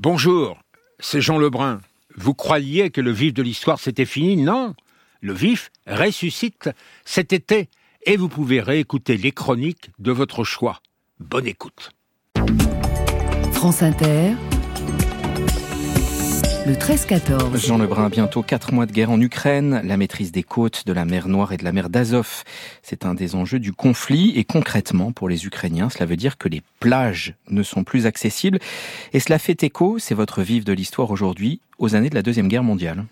Bonjour, c'est Jean Lebrun. Vous croyiez que le vif de l'histoire c'était fini? Non, le vif ressuscite cet été et vous pouvez réécouter les chroniques de votre choix. Bonne écoute. France Inter, le 13-14. Jean Lebrun, bientôt quatre mois de guerre en Ukraine, la maîtrise des côtes de la mer Noire et de la mer d'Azov. C'est un des enjeux du conflit et concrètement pour les Ukrainiens, cela veut dire que les plages ne sont plus accessibles et cela fait écho, c'est votre vif de l'histoire aujourd'hui, aux années de la Deuxième Guerre mondiale.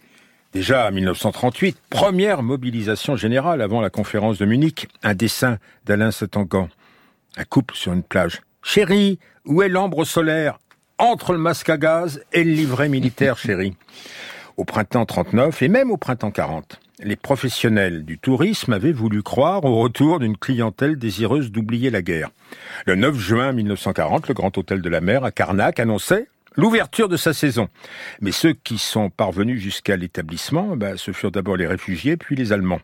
Déjà en 1938, première mobilisation générale avant la conférence de Munich, un dessin d'Alain Setangan. Un couple sur une plage. Chérie, où est l'ambre solaire? Entre le masque à gaz et le livret militaire, chérie. Au printemps 39 et même au printemps 40, les professionnels du tourisme avaient voulu croire au retour d'une clientèle désireuse d'oublier la guerre. Le 9 juin 1940, le Grand Hôtel de la Mer à Carnac annonçait l'ouverture de sa saison. Mais ceux qui sont parvenus jusqu'à l'établissement, ben, ce furent d'abord les réfugiés, puis les Allemands.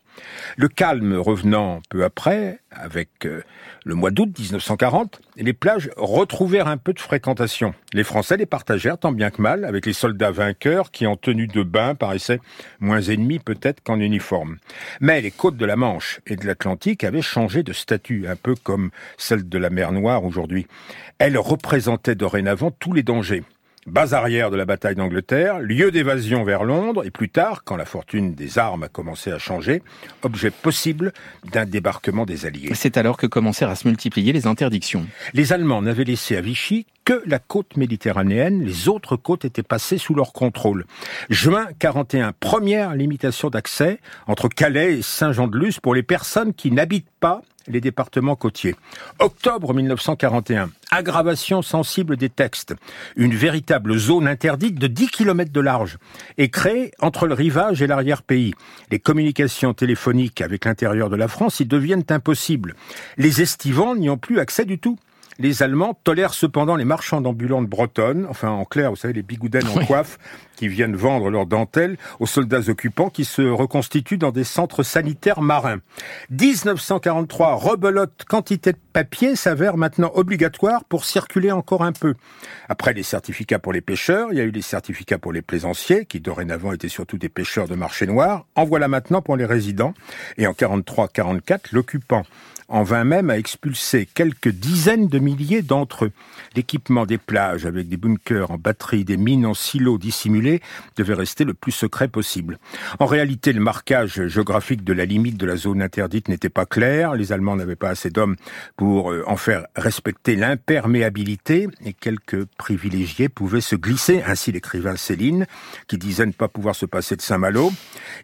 Le calme revenant peu après, avec euh, le mois d'août 1940, les plages retrouvèrent un peu de fréquentation. Les Français les partagèrent tant bien que mal avec les soldats vainqueurs qui, en tenue de bain, paraissaient moins ennemis peut-être qu'en uniforme. Mais les côtes de la Manche et de l'Atlantique avaient changé de statut, un peu comme celles de la mer Noire aujourd'hui. Elles représentaient dorénavant tous les dangers base arrière de la bataille d'Angleterre, lieu d'évasion vers Londres, et plus tard, quand la fortune des armes a commencé à changer, objet possible d'un débarquement des Alliés. C'est alors que commencèrent à se multiplier les interdictions. Les Allemands n'avaient laissé à Vichy que la côte méditerranéenne, les autres côtes étaient passées sous leur contrôle. Juin 41, première limitation d'accès entre Calais et Saint-Jean-de-Luz pour les personnes qui n'habitent pas les départements côtiers. Octobre 1941, aggravation sensible des textes. Une véritable zone interdite de 10 km de large est créée entre le rivage et l'arrière-pays. Les communications téléphoniques avec l'intérieur de la France y deviennent impossibles. Les estivants n'y ont plus accès du tout. Les Allemands tolèrent cependant les marchands d'ambulantes bretonnes, enfin en clair, vous savez, les bigoudaines en coiffe, qui viennent vendre leurs dentelles aux soldats occupants qui se reconstituent dans des centres sanitaires marins. 1943, rebelote quantité de papier s'avère maintenant obligatoire pour circuler encore un peu. Après les certificats pour les pêcheurs, il y a eu les certificats pour les plaisanciers, qui dorénavant étaient surtout des pêcheurs de marché noir. En voilà maintenant pour les résidents. Et en 43-44, l'occupant en vint même à expulser quelques dizaines de milliers d'entre eux. L'équipement des plages avec des bunkers en batterie, des mines en silos dissimulés devait rester le plus secret possible. En réalité, le marquage géographique de la limite de la zone interdite n'était pas clair. Les Allemands n'avaient pas assez d'hommes pour euh, en faire respecter l'imperméabilité et quelques privilégiés pouvaient se glisser. Ainsi l'écrivain Céline, qui disait ne pas pouvoir se passer de Saint-Malo.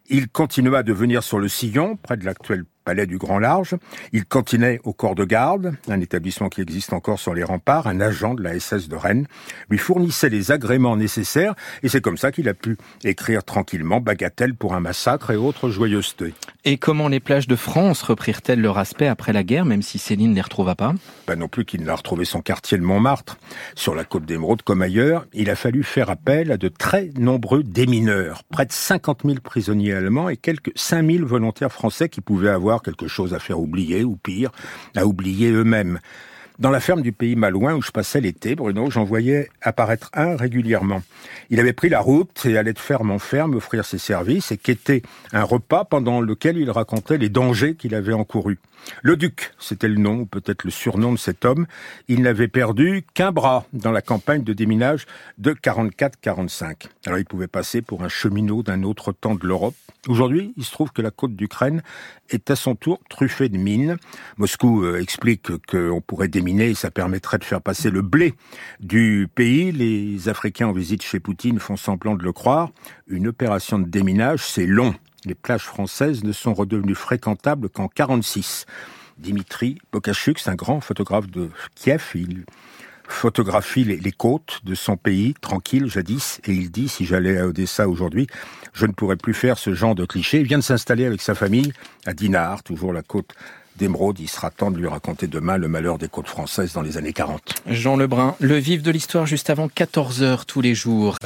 Il continua de venir sur le sillon, près de l'actuel palais du Grand Large. Il cantinait au corps de garde, un établissement qui existe encore sur les remparts. Un agent de la SS de Rennes lui fournissait les agréments nécessaires et c'est comme ça qu'il a pu écrire tranquillement Bagatelle pour un massacre et autres joyeusetés. Et comment les plages de France reprirent-elles leur aspect après la guerre, même si Céline ne les retrouva pas? Pas non plus qu'il n'a retrouvé son quartier de Montmartre. Sur la côte d'Émeraude comme ailleurs, il a fallu faire appel à de très nombreux démineurs. Près de 50 000 prisonniers allemands et quelques 5 000 volontaires français qui pouvaient avoir quelque chose à faire oublier, ou pire, à oublier eux-mêmes. Dans la ferme du pays Malouin où je passais l'été, Bruno, j'en voyais apparaître un régulièrement. Il avait pris la route et allait de ferme en ferme offrir ses services et quêtait un repas pendant lequel il racontait les dangers qu'il avait encourus. Le duc, c'était le nom, ou peut-être le surnom de cet homme, il n'avait perdu qu'un bras dans la campagne de déminage de 44-45. Alors il pouvait passer pour un cheminot d'un autre temps de l'Europe. Aujourd'hui, il se trouve que la côte d'Ukraine est à son tour truffée de mines. Moscou euh, explique qu'on pourrait déminer et ça permettrait de faire passer le blé du pays. Les Africains en visite chez Poutine font semblant de le croire. Une opération de déminage, c'est long. Les plages françaises ne sont redevenues fréquentables qu'en 46. Dimitri Pokachuk, un grand photographe de Kiev, il photographie les, côtes de son pays, tranquille jadis, et il dit, si j'allais à Odessa aujourd'hui, je ne pourrais plus faire ce genre de cliché. Il vient de s'installer avec sa famille à Dinard, toujours la côte d'Émeraude. Il sera temps de lui raconter demain le malheur des côtes françaises dans les années 40. Jean Lebrun, le vif de l'histoire juste avant 14 heures tous les jours.